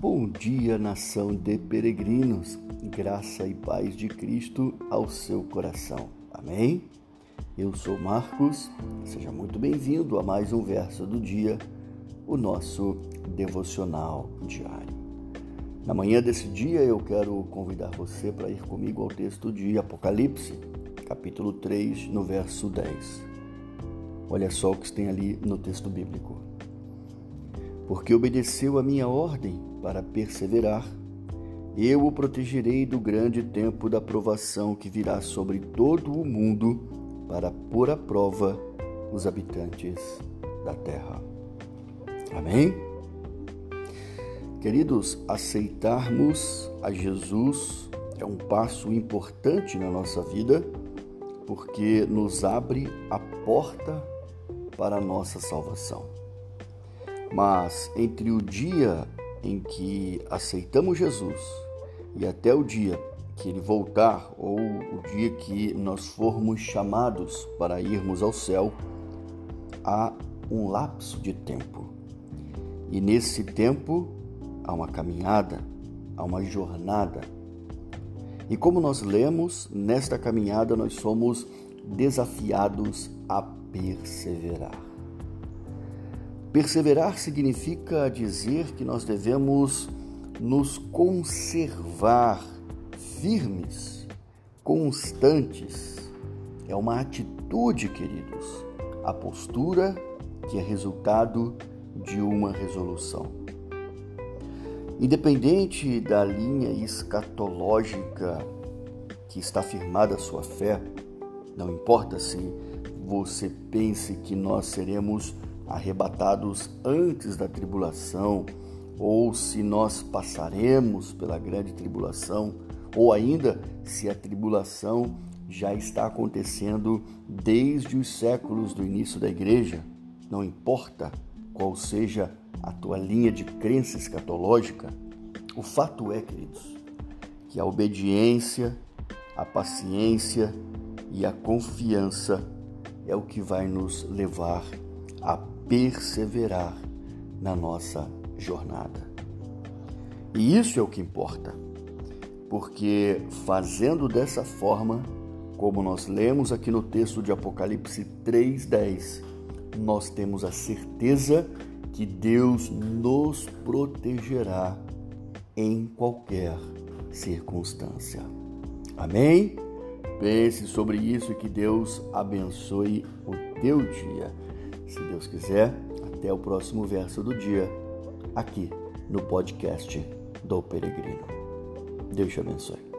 Bom dia, nação de peregrinos, graça e paz de Cristo ao seu coração. Amém? Eu sou Marcos, seja muito bem-vindo a mais um verso do dia, o nosso devocional diário. Na manhã desse dia eu quero convidar você para ir comigo ao texto de Apocalipse, capítulo 3, no verso 10. Olha só o que tem ali no texto bíblico. Porque obedeceu a minha ordem para perseverar, eu o protegerei do grande tempo da provação que virá sobre todo o mundo para pôr à prova os habitantes da terra. Amém? Queridos, aceitarmos a Jesus é um passo importante na nossa vida porque nos abre a porta para a nossa salvação. Mas entre o dia em que aceitamos Jesus e até o dia que ele voltar ou o dia que nós formos chamados para irmos ao céu, há um lapso de tempo. E nesse tempo há uma caminhada, há uma jornada. E como nós lemos, nesta caminhada nós somos desafiados a perseverar. Perseverar significa dizer que nós devemos nos conservar firmes, constantes. É uma atitude, queridos, a postura que é resultado de uma resolução. Independente da linha escatológica que está firmada a sua fé, não importa se você pense que nós seremos arrebatados antes da tribulação, ou se nós passaremos pela grande tribulação, ou ainda se a tribulação já está acontecendo desde os séculos do início da igreja, não importa qual seja a tua linha de crença escatológica, o fato é, queridos, que a obediência, a paciência e a confiança é o que vai nos levar a perseverar na nossa jornada. E isso é o que importa, porque fazendo dessa forma, como nós lemos aqui no texto de Apocalipse 3:10, nós temos a certeza que Deus nos protegerá em qualquer circunstância. Amém? Pense sobre isso e que Deus abençoe o teu dia. Se Deus quiser, até o próximo verso do dia, aqui no podcast do Peregrino. Deus te abençoe.